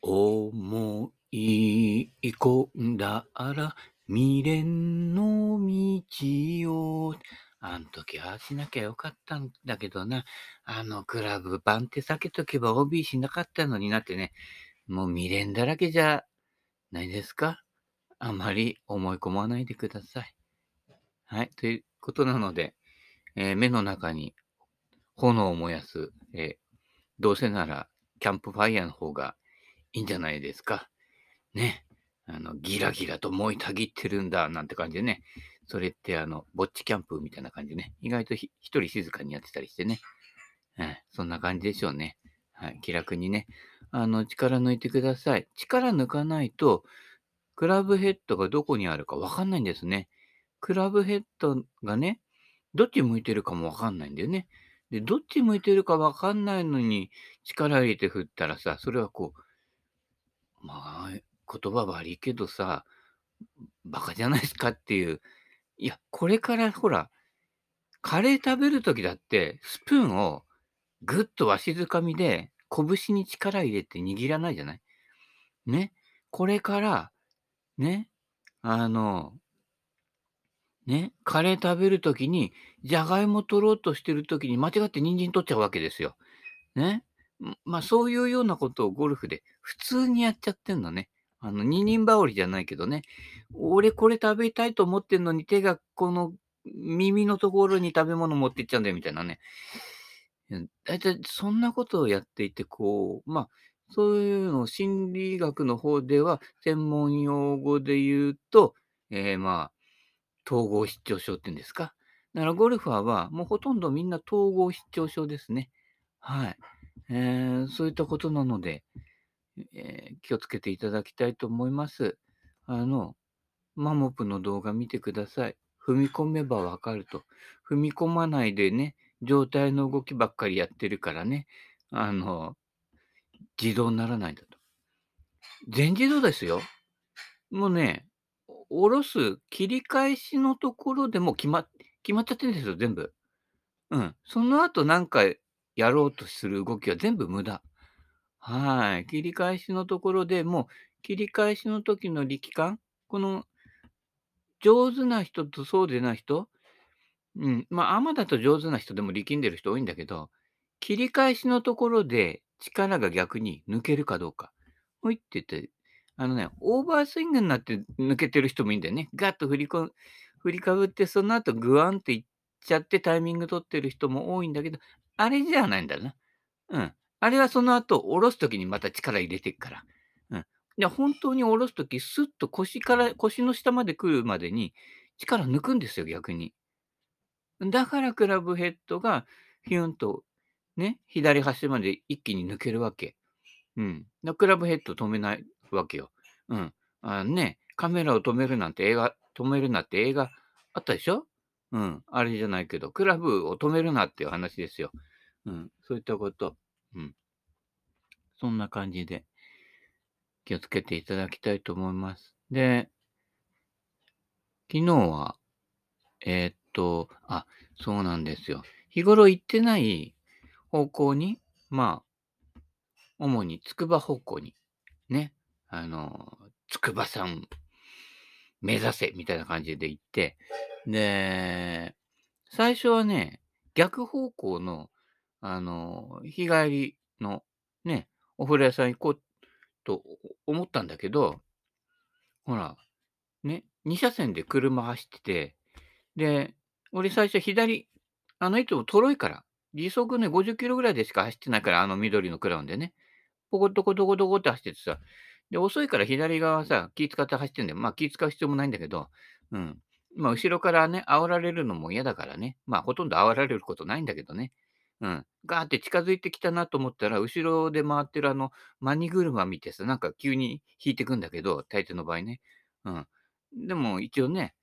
思い込んだら未練の道を。あん時ああしなきゃよかったんだけどな。あのクラブ番手避けとけば OB しなかったのになってね。もう未練だらけじゃないですかあまり思い込まないでください。はい。ということなので、えー目の中に炎を燃やす、えーどうせならキャンプファイヤーの方がいいんじゃないですか。ね。あの、ギラギラと燃えたぎってるんだ、なんて感じでね。それって、あの、ぼっちキャンプみたいな感じでね。意外とひ一人静かにやってたりしてね。はい。そんな感じでしょうね。はい。気楽にね。あの、力抜いてください。力抜かないと、クラブヘッドがどこにあるかわかんないんですね。クラブヘッドがね、どっち向いてるかもわかんないんだよね。で、どっち向いてるかわかんないのに力入れて振ったらさ、それはこう、まあ、言葉悪いけどさ、バカじゃないですかっていう。いや、これからほら、カレー食べるときだって、スプーンをぐっとわしづかみで、拳に力入れて握らないじゃない？ね？これから、ね、あの、ね、カレー食べるときに、じゃがいも取ろうとしてるときに間違って人参取っちゃうわけですよ。ね？まあ、そういうようなことをゴルフで普通にやっちゃってんのね。あの、二人羽織じゃないけどね。俺これ食べたいと思ってんのに手がこの耳のところに食べ物持ってっちゃうんだよみたいなね。うんだいたいそんなことをやっていて、こう、まあ、そういうのを心理学の方では、専門用語で言うと、えーまあ、統合失調症っていうんですか。だからゴルファーはもうほとんどみんな統合失調症ですね。はい。えーそういったことなので、えー気をつけていただきたいと思います。あの、マモプの動画見てください。踏み込めばわかると。踏み込まないでね、状態の動きばっかりやってるからね、あの、自動にならないんだと。全自動ですよ。もうね、下ろす切り返しのところでも決ま決まっちゃってるんですよ、全部。うん。その後なんかやろうとする動きは全部無駄。はい。切り返しのところでもう、切り返しの時の力感、この、上手な人とそうでない人、うん、まあ、アマだと上手な人でも力んでる人多いんだけど、切り返しのところで力が逆に抜けるかどうか。ほいって言って、あのね、オーバースイングになって抜けてる人もいいんだよね。ガッと振りこ振りかぶって、その後グワンっていっちゃってタイミング取ってる人も多いんだけど、あれじゃないんだな。うん。あれはその後、下ろすときにまた力入れていくから。うん。で、本当に下ろすとき、スッと腰から、腰の下まで来るまでに力抜くんですよ、逆に。だからクラブヘッドがヒュンとね、左端まで一気に抜けるわけ。うん。だクラブヘッド止めないわけよ。うん。あね、カメラを止めるなんて映画、止めるなって映画あったでしょ？うん。あれじゃないけど、クラブを止めるなっていう話ですよ。うん。そういったこと。うん。そんな感じで気をつけていただきたいと思います。で、昨日は、えーっと、あ、そうなんですよ。日頃行ってない方向に、まあ、主に筑波方向に、ね、あの、筑波山目指せみたいな感じで行って、で、最初はね、逆方向の、あの、日帰りの、ね、お風呂屋さん行こうと思ったんだけど、ほら、ね、2車線で車走ってて、で、俺最初左、あの、いつもとろいから、時速ね、50キロぐらいでしか走ってないから、あの緑のクラウンでね。ポコトコトコトコって走っててさ、で、遅いから左側さ、気使って走ってんだよ。まあ気使う必要もないんだけど、うん。まあ後ろからね、煽られるのも嫌だからね。まあほとんど煽られることないんだけどね。うん。ガーって近づいてきたなと思ったら、後ろで回ってるあの、マニ車見てさ、なんか急に引いてくんだけど、大抵の場合ね。うん。でも一応ね、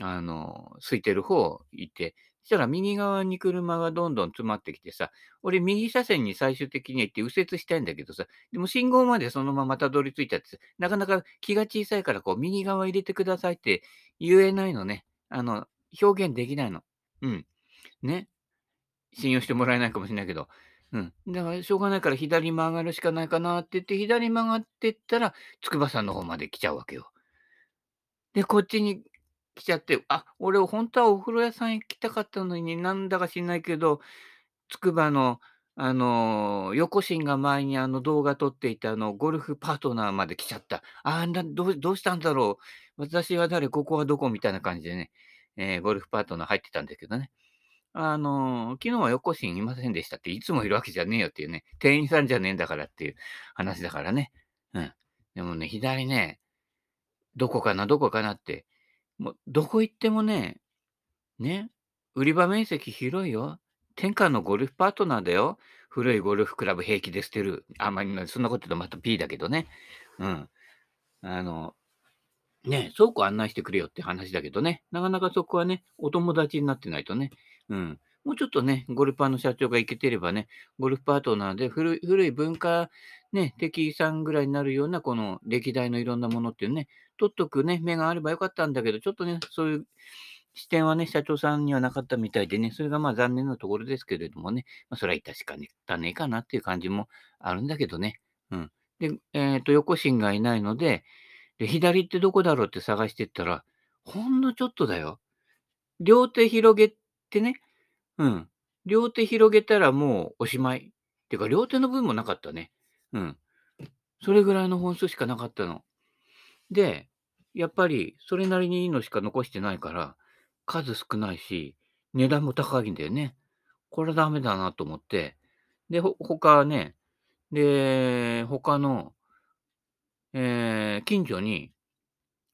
あの、空いてる方行って、そしたら右側に車がどんどん詰まってきてさ、俺右車線に最終的に行って右折したいんだけどさ、でも信号までそのままたどり着いちゃって、なかなか気が小さいからこう右側入れてくださいって言えないのね。あの、表現できないの。うん。ね。信用してもらえないかもしれないけど。うん。だからしょうがないから左曲がるしかないかなって言って、左曲がってったら、筑波山の方まで来ちゃうわけよ。で、こっちに来ちゃって、あ、俺本当はお風呂屋さん行きたかったのに、なんだか知んないけど、つくばの、あの、横心が前にあの動画撮っていたあのゴルフパートナーまで来ちゃった。ああ、などうどうしたんだろう。私は誰、ここはどこ？みたいな感じでね、えー、ゴルフパートナー入ってたんだけどね。あの、昨日は横心いませんでしたって、いつもいるわけじゃねえよっていうね、店員さんじゃねえんだからっていう話だからね。うん。でもね、左ね、どこかな、どこかなって、もうどこ行ってもね、ね、売り場面積広いよ。天下のゴルフパートナーだよ。古いゴルフクラブ平気で捨てる。あんまり、そんなこと言うとまた P だけどね。うん。あの、ね、倉庫案内してくれよって話だけどね。なかなかそこはね、お友達になってないとね。うん。もうちょっとね、ゴルフパーの社長がいけてればね、ゴルフパートナーで古い古い文化、ね、敵さんぐらいになるような、この歴代のいろんなものっていうね、取っとくね、目があればよかったんだけど、ちょっとね、そういう視点はね、社長さんにはなかったみたいでね、それがまあ残念なところですけれどもね、まあ、それは致しかねたねえかなっていう感じもあるんだけどね。うん。で、えっ、ー、と、横心がいないので、で、左ってどこだろうって探してったら、ほんのちょっとだよ。両手広げてね、うん。両手広げたらもうおしまい。っていうか、両手の分もなかったね。うん。それぐらいの本数しかなかったの。で、やっぱりそれなりにいいのしか残してないから、数少ないし、値段も高いんだよね。これはダメだなと思って、で、ほ他ね、で、他の、えー、近所に、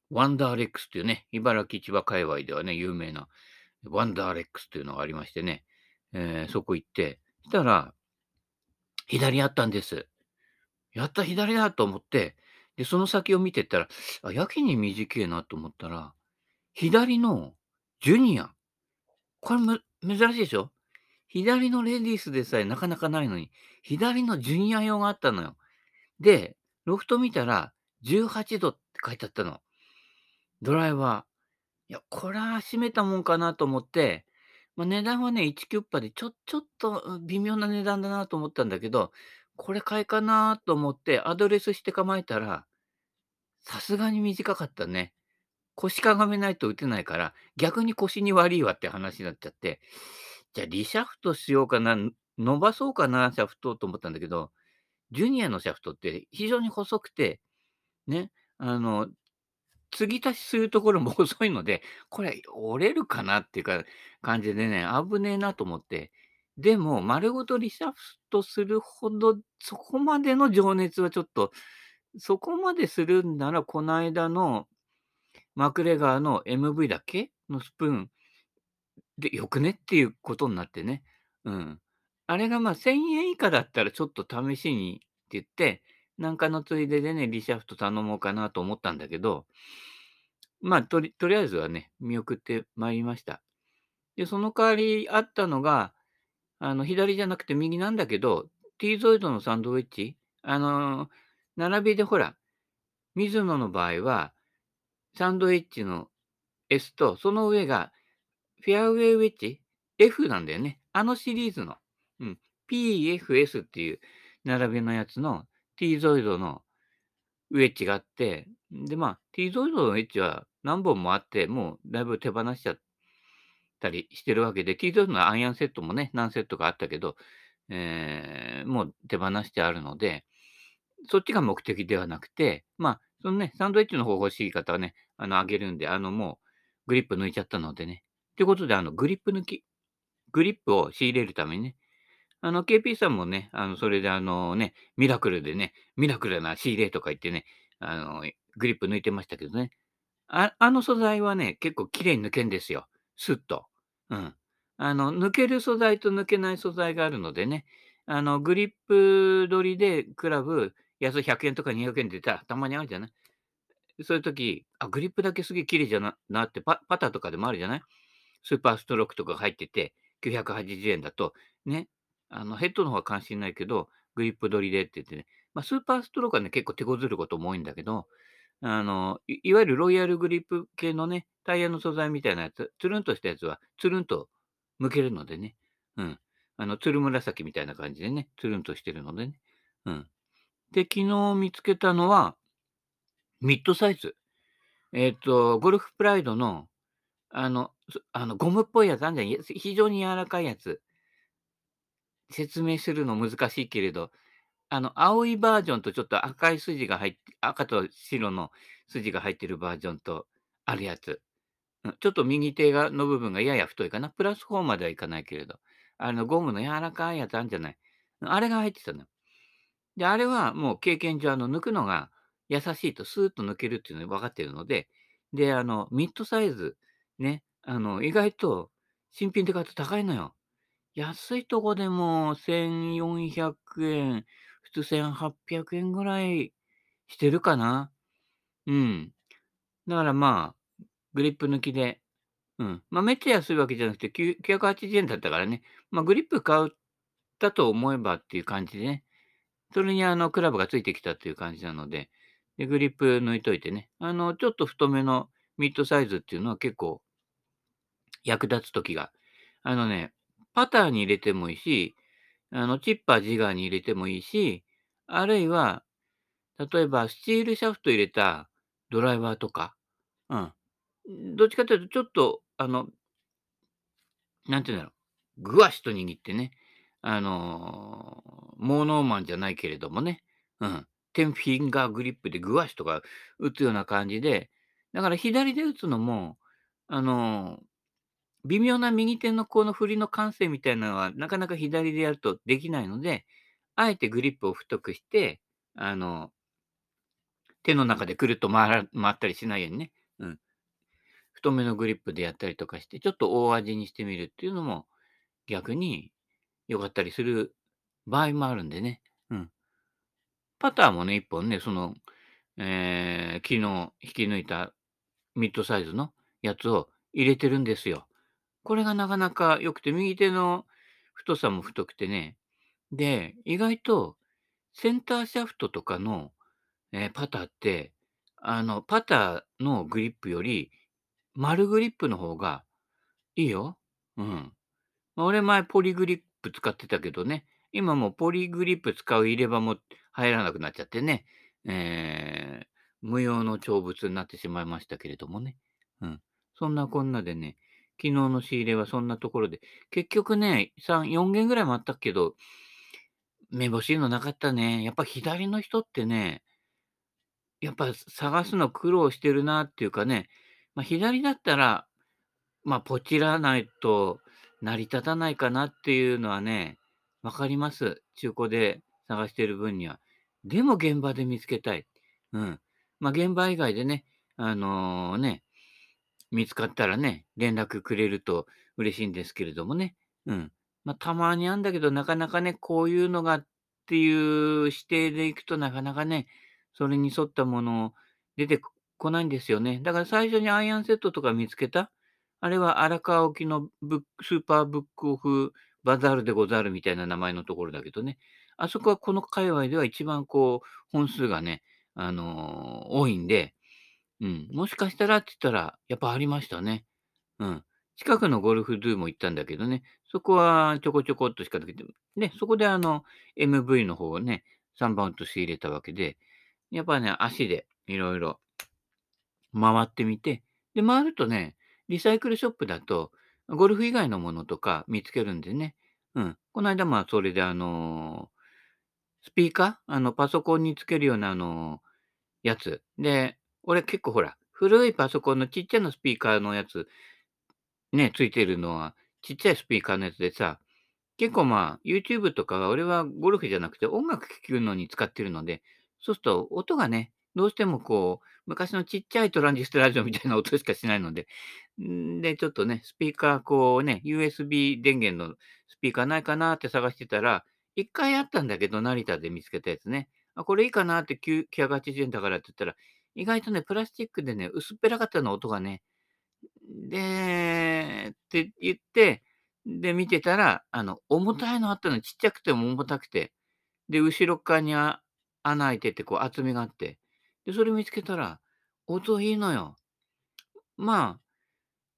ワンダーレックスっていうね、茨城千葉界隈ではね、有名なワンダーレックスっていうのがありましてね、えー、そこ行って、したら、左あったんです。やった左だと思って、で、その先を見てったら、あ、やけに短いなと思ったら、左のジュニア。これむ、珍しいでしょ？左のレディースでさえなかなかないのに、左のジュニア用があったのよ。で、ロフト見たら、18度って書いてあったの。ドライバー。いや、これは閉めたもんかなと思って、まあ、値段はね、1キュッパでちょちょっと微妙な値段だなと思ったんだけど、これ買いかなと思ってアドレスして構えたら、さすがに短かったね。腰かがめないと打てないから、逆に腰に悪いわって話になっちゃって、じゃあリシャフトしようかな、伸ばそうかな、シャフトと思ったんだけど、ジュニアのシャフトって非常に細くて、ね、あの、継ぎ足しするところも 遅いので、これ折れるかなっていうか感じでね、危ねえなと思って。でも、丸ごとリシャフトするほど、そこまでの情熱はちょっと、そこまでするんなら、この間のマクレガーの MV だけ？のスプーンでよくね？っていうことになってね。うん。あれがまあ1000円以下だったらちょっと試しにって言って、なんかのついででね、リシャフト頼もうかなと思ったんだけど、まあ、とりとりあえずはね、見送ってまいりました。で、その代わりあったのが、あの、左じゃなくて右なんだけど、T ゾイドのサンドウェッジ、あの、並びでほら、水野の場合は、サンドウェッジの S と、その上が、フェアウェイウェッジ ?F なんだよね。あのシリーズの。うん。PFS っていう並びのやつの T ゾイドのウェッジがあって、で、まあ、T ゾイドのウェッジは何本もあって、もうだいぶ手放しちゃったりしてるわけで、T ゾイドのアイアンセットもね、何セットかあったけど、えー、もう手放してあるので、そっちが目的ではなくて、まあ、そのね、サンドイッチの方欲しい方はね、あの、あげるんで、あの、もう、グリップ抜いちゃったのでね。ということで、あの、グリップ抜き、グリップを仕入れるためにね、あの、KP さんもね、あの、それであのね、ミラクルでね、ミラクルな仕入れとか言ってね、あの、グリップ抜いてましたけどね。ああの素材はね、結構綺麗に抜けんですよ。スッと。うん。あの、抜ける素材と抜けない素材があるのでね、あの、グリップ取りでクラブ、安100円とか200円でたたまにあるじゃない？そういう時、あ、グリップだけすげえ綺麗じゃななってパ、パターとかでもあるじゃない？スーパーストロークとか入ってて、980円だと、ね、あの、ヘッドの方は関心ないけど、グリップ取りでって言ってね、まあ、スーパーストロークはね、結構手こずることも多いんだけど、あの、いいわゆるロイヤルグリップ系のね、タイヤの素材みたいなやつ、つるんとしたやつは、つるんと向けるのでね、うん。あの、つる紫みたいな感じでね、つるんとしてるのでね。うん。で、昨日見つけたのは、ミッドサイズ。えっと、ゴルフプライドの、あの、あの、ゴムっぽいやつあんじゃん。非常に柔らかいやつ。説明するの難しいけれど、あの、青いバージョンとちょっと赤い筋が入って赤と白の筋が入ってるバージョンとあるやつ。うん、ちょっと右手がの部分がやや太いかな。プラス4まではいかないけれど。あの、ゴムの柔らかいやつあるんじゃない？あれが入ってたの。で、あれはもう経験上、あの、抜くのが優しいとスーッと抜けるっていうのが分かってるので、で、あの、ミッドサイズ、ね、あの、意外と新品で買うと高いのよ。安いとこでも1400円、通1800円ぐらいしてるかな。うん。だからまあ、グリップ抜きで、うん。まあ、めっちゃ安いわけじゃなくて、980円だったからね、まあ、グリップ買ったと思えばっていう感じでね、それにあの、クラブがついてきたっていう感じなので、で、グリップ抜いといてね、あの、ちょっと太めのミッドサイズっていうのは結構役立つ時が、あのね、パターに入れてもいいし、あの、チッパージガーに入れてもいいし、あるいは、例えばスチールシャフト入れたドライバーとか、うん。どっちかというと、ちょっと、あの、なんていうんだろう、ぐわしと握ってね、あのー、モーノーマンじゃないけれどもね、うん。テンフィンガーグリップでぐわしとか打つような感じで、だから左で打つのも、あのー微妙な右手のこの振りの感性みたいなのは、なかなか左でやるとできないので、あえてグリップを太くして、あの、手の中でくるっと回ら回ったりしないようにね、うん。太めのグリップでやったりとかして、ちょっと大味にしてみるっていうのも、逆に良かったりする場合もあるんでね。うん。パターもね、一本ね、その、えー、昨日引き抜いたミッドサイズのやつを入れてるんですよ。これがなかなか良くて、右手の太さも太くてね。で、意外とセンターシャフトとかの、えーパターって、あの、パターのグリップより、丸グリップの方がいいよ。うん。まあ俺前ポリグリップ使ってたけどね、今もポリグリップ使う入れ歯も入らなくなっちゃってね、えー無用の長物になってしまいましたけれどもね。うん。そんなこんなでね、昨日の仕入れはそんなところで、結局ね、3、4件ぐらいもあったけど、目星のなかったね。やっぱ左の人ってね、やっぱ探すの苦労してるなっていうかね、まあ、左だったら、まあ、ポチらないと成り立たないかなっていうのはね、わかります。中古で探してる分には。でも現場で見つけたい。うん。まあ、現場以外でね、あのね、見つかったらね、連絡くれると嬉しいんですけれどもね。うん。まあ、たまにあんだけど、なかなかね、こういうのがっていう指定でいくとなかなかね、それに沿ったもの出てこないんですよね。だから最初にアイアンセットとか見つけた、あれは荒川沖のブスーパーブックオフバザールでござるみたいな名前のところだけどね。あそこはこの界隈では一番こう、本数がね、あのー多いんで、うん、もしかしたらって言ったら、やっぱありましたね。うん。近くのゴルフドゥも行ったんだけどね、そこはちょこちょこっとしかなくて、ね、そこであの、MV の方をね、3番と仕入れたわけで、やっぱね、足でいろいろ回ってみて、で、回るとね、リサイクルショップだと、ゴルフ以外のものとか見つけるんでね。うん。この間、まあ、それであのースピーカー？あの、パソコンにつけるようなあのーやつ。で、俺結構ほら、古いパソコンのちっちゃなスピーカーのやつ、ね、ついてるのは、ちっちゃいスピーカーのやつでさ、結構まあ、YouTube とかは俺はゴルフじゃなくて音楽聴くのに使ってるので、そうすると音がね、どうしてもこう、昔のちっちゃいトランジスタラジオみたいな音しかしないので、んで、ちょっとね、スピーカーこうね、USB 電源のスピーカーないかなって探してたら、一回あったんだけど、成田で見つけたやつね。あ、これいいかなって980円だからって言ったら、意外とね、プラスチックでね、薄っぺらかったの音がね、で、って言って、で、見てたら、あの、重たいのあったの、ちっちゃくても重たくて、で、後ろ側にあ穴開いてて、こう厚みがあって、で、それ見つけたら、音いいのよ。まあ、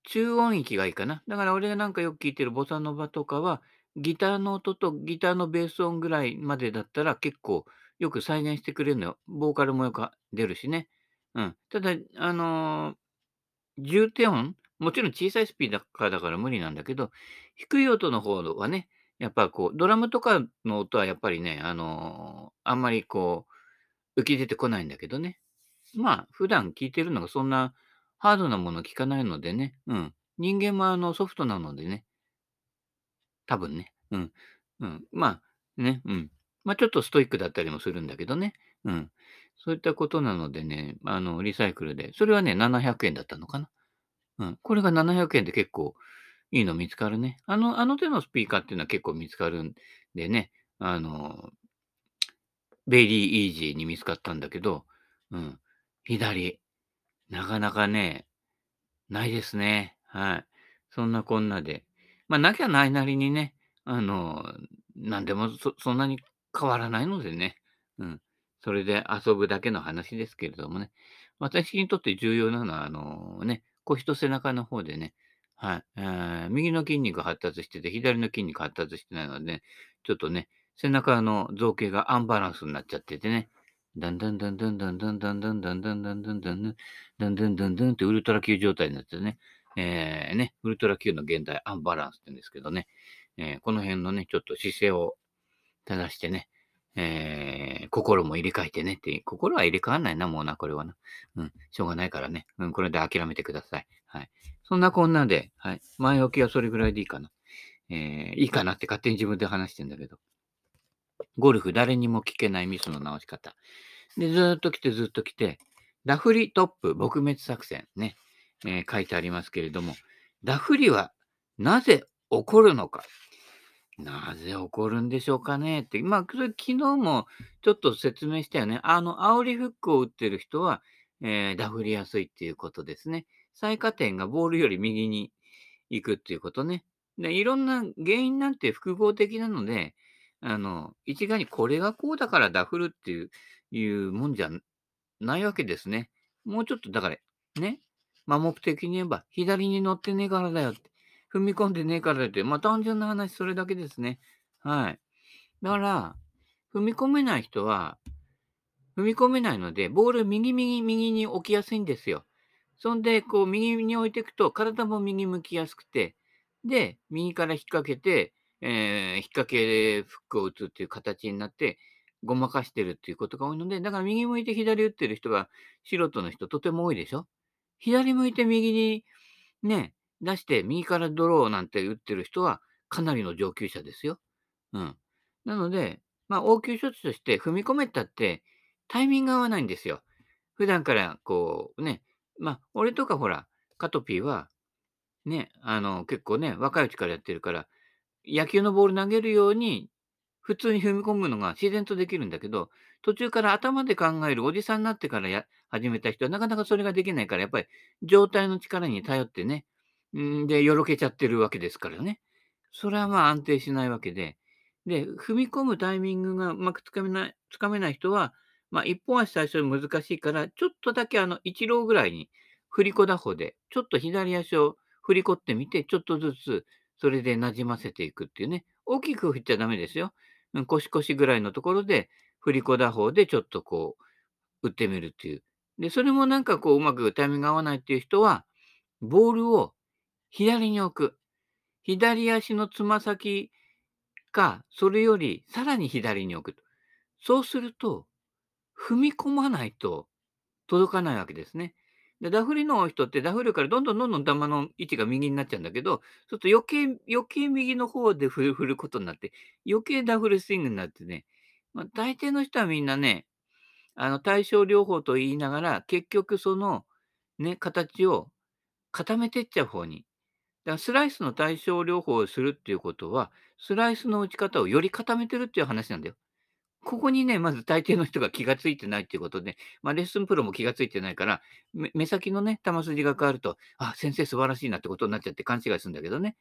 中音域がいいかな。だから俺がなんかよく聞いてるボサノバとかは、ギターの音とギターのベース音ぐらいまでだったら結構よく再現してくれるのよ。ボーカルもよく出るしね。うん。ただ、あの、重低音、もちろん小さいスピーカーだから無理なんだけど、低い音の方はね、やっぱこう、ドラムとかの音はやっぱりね、あの、あんまりこう、浮き出てこないんだけどね。まあ、普段聴いてるのがそんなハードなもの聞かないのでね。うん。人間もあのソフトなのでね。多分ね。うん。うん。まあ、ね。うん。まあ、ちょっとストイックだったりもするんだけどね。うん。そういったことなのでね、あの、リサイクルで。それはね、700円だったのかな。うん。これが700円で結構いいの見つかるね。あの、あの手のスピーカーっていうのは結構見つかるんでね。あの、ベリーイージーに見つかったんだけど、うん。左。なかなかね、ないですね。はい。そんなこんなで。まあ、なきゃないなりにね、あの、なんでもそそんなに変わらないのでね。うん。それで遊ぶだけの話ですけれどもね。私にとって重要なのは、あのね、腰と背中の方でね、はい。えー、右の筋肉発達してて、左の筋肉発達してないので、ね、ちょっとね、背中の造形がアンバランスになっちゃっててね、だんだんだんだんだんだんだんだんだんだんだんだんだんだんだんだんだんだんってウルトラ Q 状態になってね、えー、ね、ウルトラ Q の現代アンバランスって言うんですけどね、えー、この辺のね、ちょっと姿勢を正してね、えー、心も入れ替えてねって、心は入れ替わんないな、もうな、これはな。うん、しょうがないからね。うん、これで諦めてください。はい。そんなこんなで、はい。前置きはそれぐらいでいいかな。えー、いいかなって勝手に自分で話してんだけど。ゴルフ誰にも聞けないミスの直し方。で、ずっと来てずっと来て、ダフリトップ撲滅作戦ね、えー、書いてありますけれども、ダフリはなぜ起こるのか。なぜ起こるんでしょうかね？って。まあ、それ昨日もちょっと説明したよね。あの、煽りフックを打ってる人は、えー、ダフりやすいっていうことですね。最下点がボールより右に行くっていうことね。でいろんな原因なんて複合的なので、あの、一概にこれがこうだからダフるっていういうもんじゃないわけですね。もうちょっと、だから、ね、まあ、目的に言えば、左に乗ってねえからだよって、踏み込んでねえからって、まあ、単純な話、それだけですね。はい。だから、踏み込めない人は、踏み込めないので、ボール右右右に置きやすいんですよ。そんで、こう、右に置いていくと、体も右向きやすくて、で、右から引っ掛けて、えー、引っ掛けフックを打つっていう形になって、ごまかしてるっていうことが多いので、だから右向いて左打ってる人が素人の人とても多いでしょ左向いて右にね、出して右からドローなんて打ってる人はかなりの上級者ですよ。うん。なので、まあ応急処置として踏み込めたってタイミング合わないんですよ。普段からこうね、まあ俺とかほら、カトピーはね、あの結構ね、若いうちからやってるから、野球のボール投げるように、普通に踏み込むのが自然とできるんだけど、途中から頭で考えるおじさんになってからや始めた人はなかなかそれができないから、やっぱり状態の力に頼ってね、んで、よろけちゃってるわけですからね。それはまあ安定しないわけで、で、踏み込むタイミングがうまくつかめない、つかめない人は、まあ一本足最初に難しいから、ちょっとだけあの一郎ぐらいに振り子打法で、ちょっと左足を振り子ってみて、ちょっとずつそれで馴染ませていくっていうね。大きく振っちゃダメですよ。腰腰ぐらいのところで、振り子打法でちょっとこう、打ってみるっていう。で、それもなんかこう、うまくタイミング合わないっていう人は、ボールを左に置く。左足のつま先か、それよりさらに左に置く。そうすると、踏み込まないと届かないわけですね。で、ダフりの人ってダフるからどんどんどんどん球の位置が右になっちゃうんだけど、そうすると余計余計右の方で振る振ることになって、余計ダフルスイングになってね、まあ、大抵の人はみんなね、あの、対症療法と言いながら、結局その、ね、形を固めてっちゃう方に。だからスライスの対症療法をするっていうことは、スライスの打ち方をより固めてるっていう話なんだよ。ここにね、まず大抵の人が気がついてないっていうことで、まあ、レッスンプロも気がついてないから、目先のね、球筋が変わると、あ、先生素晴らしいなってことになっちゃって勘違いするんだけどね。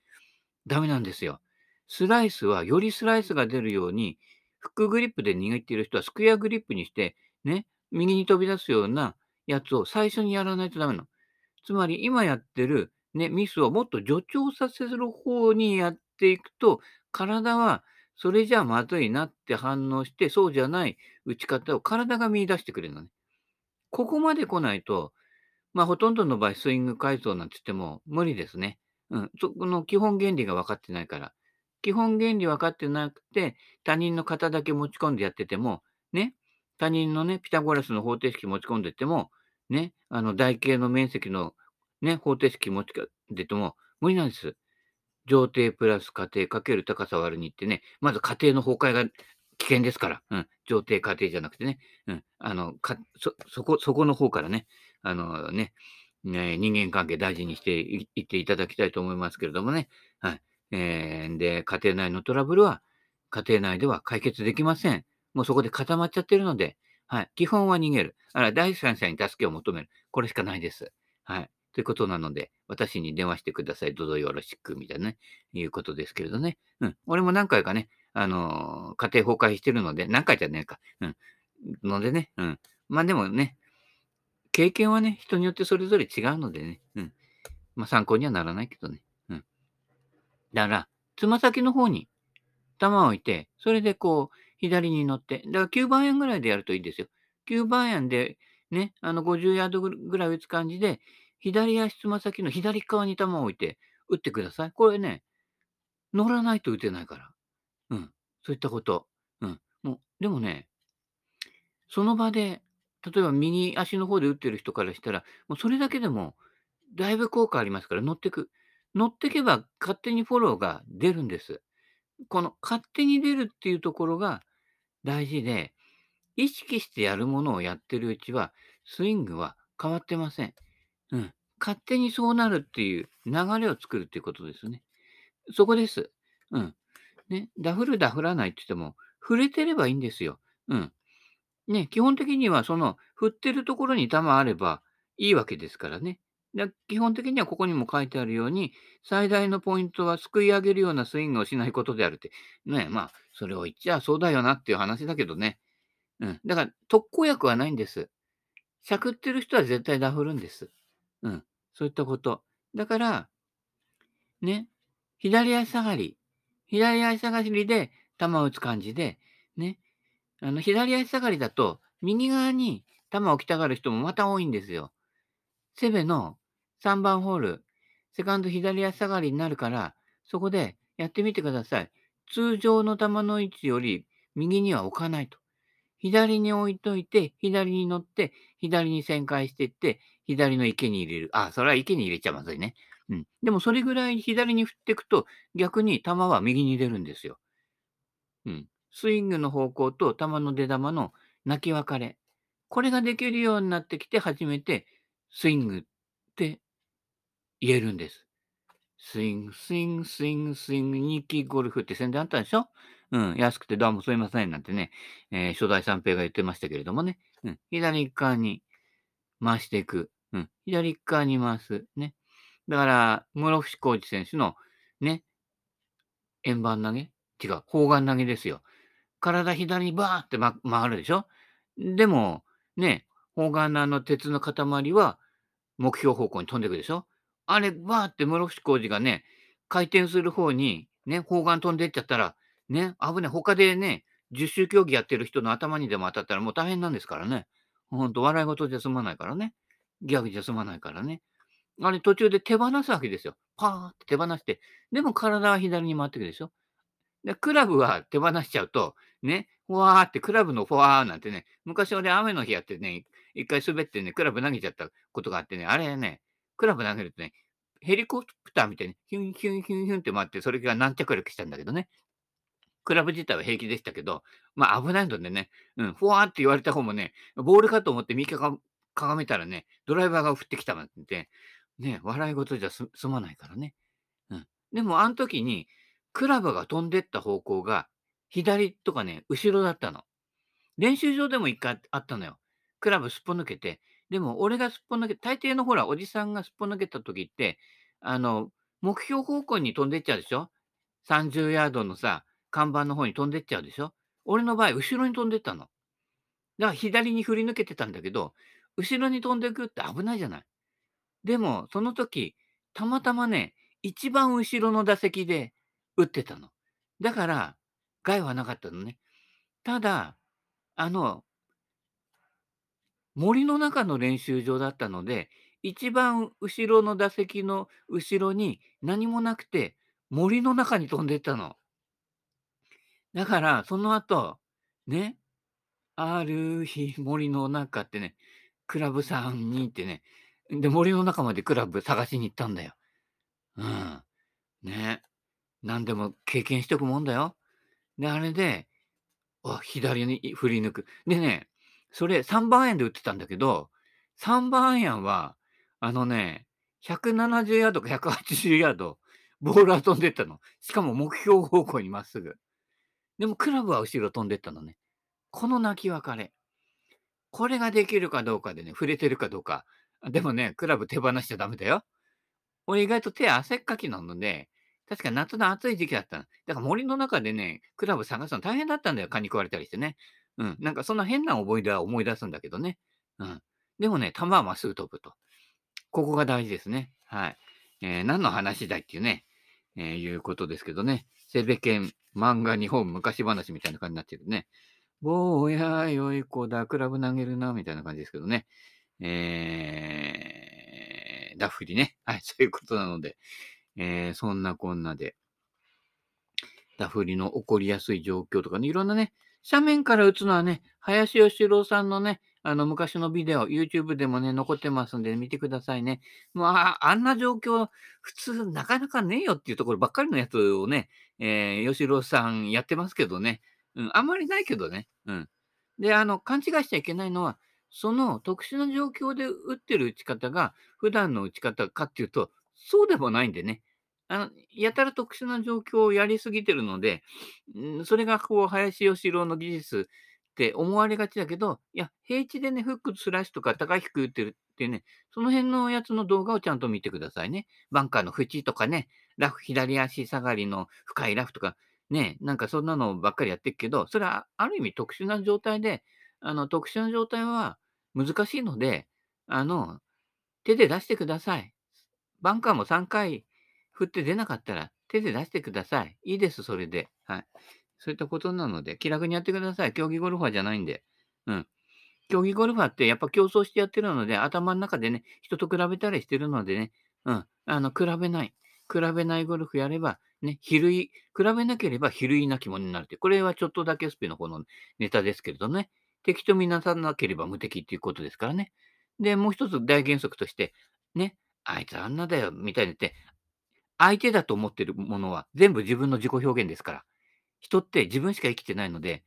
ダメなんですよ。スライスは、よりスライスが出るように、フックグリップで握っている人はスクエアグリップにして、ね、右に飛び出すようなやつを最初にやらないとダメなの。つまり、今やってる、ね、ミスをもっと助長させる方にやっていくと、体はそれじゃまずいなって反応して、そうじゃない打ち方を体が見出してくれるのね。ここまで来ないと、まあ、ほとんどの場合、スイング改造なんて言っても無理ですね。うん。そこの基本原理が分かってないから。基本原理分かってなくて、他人の型だけ持ち込んでやってても、ね、他人のね、ピタゴラスの方程式持ち込んでても、ね、あの、台形の面積のね、方程式持ち込んでても無理なんです。上底プラス下底かける高さ割る2ってね、まず家庭の崩壊が危険ですから。うん。上底家庭じゃなくてね。うん。あの、か、そ、そこ、そこの方からね、あのね、ね人間関係大事にしていっていただきたいと思いますけれどもね。はい。えー、で、家庭内のトラブルは、家庭内では解決できません。もうそこで固まっちゃってるので、はい。基本は逃げる。あら、第三者に助けを求める。これしかないです。はい。ということなので、私に電話してください。どうぞよろしく、みたいなね、いうことですけれどね。うん。俺も何回かね、あのー、家庭崩壊してるので、何回じゃねえか。うん。のでね、うん。まあでもね、経験はね、人によってそれぞれ違うのでね、うん。まあ参考にはならないけどね。うん。だから、つま先の方に球を置いて、それでこう、左に乗って、だから9番円ぐらいでやるといいですよ。9番円で、ね、あの50ヤードぐらい打つ感じで、左足つま先の左側に球を置いて打ってください。これね、乗らないと打てないから。うん。そういったこと。うん。もう、でもね、その場で、例えば右足の方で打ってる人からしたら、もうそれだけでも、だいぶ効果ありますから、乗ってく。乗ってけば勝手にフォローが出るんです。この勝手に出るっていうところが大事で、意識してやるものをやってるうちは、スイングは変わってません。うん。勝手にそうなるっていう流れを作るっていうことですね。そこです。うん。ね、ダフるダフらないって言っても、触れてればいいんですよ。うん。ね、基本的にはその、振ってるところに球あればいいわけですからね。で基本的にはここにも書いてあるように、最大のポイントはすくい上げるようなスイングをしないことであるって。ね、まあ、それを言っちゃそうだよなっていう話だけどね。うん。だから、特効薬はないんです。しゃくってる人は絶対ダフるんです。うん。そういったこと。だから、ね、左足下がり。左足下がりで球を打つ感じで、ね。あの、左足下がりだと、右側に球を置きたがる人もまた多いんですよ。セベの3番ホール、セカンド左足下がりになるから、そこでやってみてください。通常の球の位置より右には置かないと。左に置いといて、左に乗って、左に旋回していって、左の池に入れる。あ、それは池に入れちゃまずいね。うん。でもそれぐらい左に振っていくと、逆に球は右に出るんですよ。うん。スイングの方向と球の出玉の泣き別れ。これができるようになってきて、初めてスイングって言えるんです。スイング、スイング、スイング、スイング、ニキゴルフって宣伝あったでしょ？うん、安くてどうもすいませんなんてね、えー、初代三平が言ってましたけれどもね、うん、左側に回していく。うん、左側に回す。ね。だから、室伏浩二選手のね、円盤投げ？違う、砲丸投げですよ。体左にバーって、ま、回るでしょ？でも、ね、砲丸のあの鉄の塊は目標方向に飛んでいくでしょ？あれ、バーって室伏浩二がね、回転する方にね、砲丸飛んでいっちゃったら、ね、危ない。他でね、十種競技やってる人の頭にでも当たったらもう大変なんですからね。ほんと、笑い事じゃ済まないからね。ギャグじゃ済まないからね。あれ、途中で手放すわけですよ。パーって手放して。でも体は左に回ってくるでしょ。で、クラブは手放しちゃうと、ね、ふわーってクラブのフワーなんてね、昔俺雨の日やってね、一回滑ってね、クラブ投げちゃったことがあってね、あれね、クラブ投げるとね、ヘリコプターみたいにヒュンヒュンヒュンヒュンって回って、それが何着陸したんだけどね。クラブ自体は平気でしたけど、まあ危ないのでね、うん、ふわーって言われた方もね、ボールかと思って右かかがめたらね、ドライバーが降ってきたなんて、ね、笑い事じゃ済まないからね。うん。でも、あの時に、クラブが飛んでった方向が、左とかね、後ろだったの。練習場でも一回あったのよ。クラブすっぽ抜けて。でも、俺がすっぽ抜け、大抵のほら、おじさんがすっぽ抜けた時って、あの、目標方向に飛んでっちゃうでしょ ?30 ヤードのさ、看板の方に飛んでっちゃうでしょ？俺の場合、後ろに飛んでったの。だから左に振り抜けてたんだけど、後ろに飛んでいくって危ないじゃない。でも、その時、たまたまね、一番後ろの打席で打ってたの。だから、害はなかったのね。ただ、あの森の中の練習場だったので、一番後ろの打席の後ろに何もなくて、森の中に飛んでったの。だから、その後、ね、ある日森の中ってね、クラブさんにってね、で、森の中までクラブ探しに行ったんだよ。うん。ね。何でも経験しておくもんだよ。で、あれで、あ、左に振り抜く。でね、それ3番アイアンで打ってたんだけど、3番アイアンは、あのね、170ヤードか180ヤード、ボールは飛んでったの。しかも目標方向にまっすぐ。でもクラブは後ろ飛んでったのね。この泣き別れ。これができるかどうかでね、触れてるかどうか。でもね、クラブ手放しちゃダメだよ。俺意外と手汗っかきなので、確か夏の暑い時期だったの。だから森の中でね、クラブ探すの大変だったんだよ。蚊に食われたりしてね。うん。なんかそんな変な思い出は思い出すんだけどね。うん。でもね、球はまっすぐ飛ぶと。ここが大事ですね。はい。えー何の話だっていうね、えーいうことですけどね。セベケン漫画日本昔話みたいな感じになってるね。坊やよい子だ、クラブ投げるな、みたいな感じですけどね。えー、ダフリね。はい、そういうことなので、えーそんなこんなで、ダフリの起こりやすい状況とかね、いろんなね、斜面から打つのはね、林義郎さんのね、あの昔のビデオ、YouTube でもね、残ってますんで、見てくださいね。もうあ、あんな状況、普通なかなかねえよっていうところばっかりのやつをね、えー、義郎さんやってますけどね。うん、あんまりないけどね。うん。で、あの、勘違いしちゃいけないのは、その特殊な状況で打ってる打ち方が普段の打ち方かっていうと、そうでもないんでね。あの、やたら特殊な状況をやりすぎてるので、それがこう、林義郎の技術って思われがちだけど、いや、平地でね、フックスラッシュとか高い低く打ってるってね、その辺のやつの動画をちゃんと見てくださいね。バンカーの縁とかね、ラフ、左足下がりの深いラフとか、ね、なんかそんなのばっかりやってるけど、それはある意味特殊な状態で、あの、特殊な状態は難しいので、あの、手で出してください。バンカーも3回振って出なかったら手で出してください。いいです、それで。はい。そういったことなので、気楽にやってください。競技ゴルファーじゃないんで。うん。競技ゴルファーってやっぱ競争してやってるので、頭の中でね、人と比べたりしてるのでね、うん。あの、比べない。比べないゴルフやれば、ね、比類、比べなければ比類なきものになるって。これはちょっとだけスピの方のネタですけれどね。敵と見なさなければ無敵っていうことですからね。で、もう一つ大原則として、ね、あいつあんなだよ、みたいに言って、相手だと思ってるものは全部自分の自己表現ですから。人って自分しか生きてないので、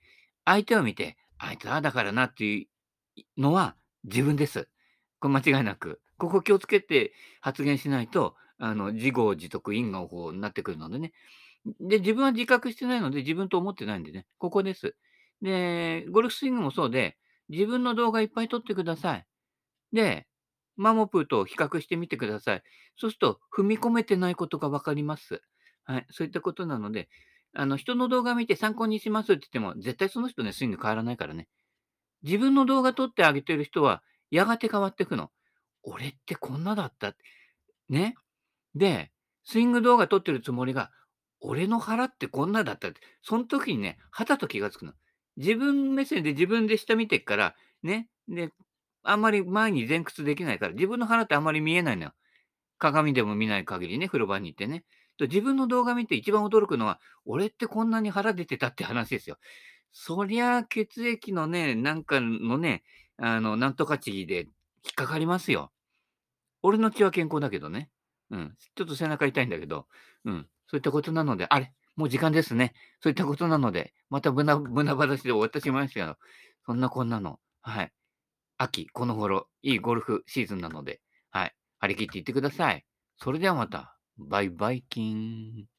相手を見て、あいつああだからなっていうのは自分です。これ間違いなく。ここ気をつけて発言しないと、あの、自業自得、因果応報になってくるのでね。で、自分は自覚してないので、自分と思ってないんでね。ここです。で、ゴルフスイングもそうで、自分の動画いっぱい撮ってください。で、マモプーと比較してみてください。そうすると、踏み込めてないことがわかります。はい。そういったことなので、あの、人の動画見て参考にしますって言っても、絶対その人ね、スイング変わらないからね。自分の動画撮ってあげてる人は、やがて変わっていくの。俺ってこんなだった。ね。で、スイング動画撮ってるつもりが、俺の腹ってこんなだったって、その時にね、はたと気がつくの。自分目線で自分で下見てっから、ね。で、あんまり前に前屈できないから、自分の腹ってあんまり見えないのよ。鏡でも見ない限りね、風呂場に行ってね。と自分の動画見て一番驚くのは、俺ってこんなに腹出てたって話ですよ。そりゃ、血液のね、なんかのね、あの、なんとか値で引っかかりますよ。俺の血は健康だけどね。うん。ちょっと背中痛いんだけど、うん。そういったことなので、あれもう時間ですね。そういったことなので、また胸、胸、話で終わってしまいましたけど、そんなこんなの。はい。秋、この頃、いいゴルフシーズンなので、はい。張り切っていってください。それではまた、バイバイキン。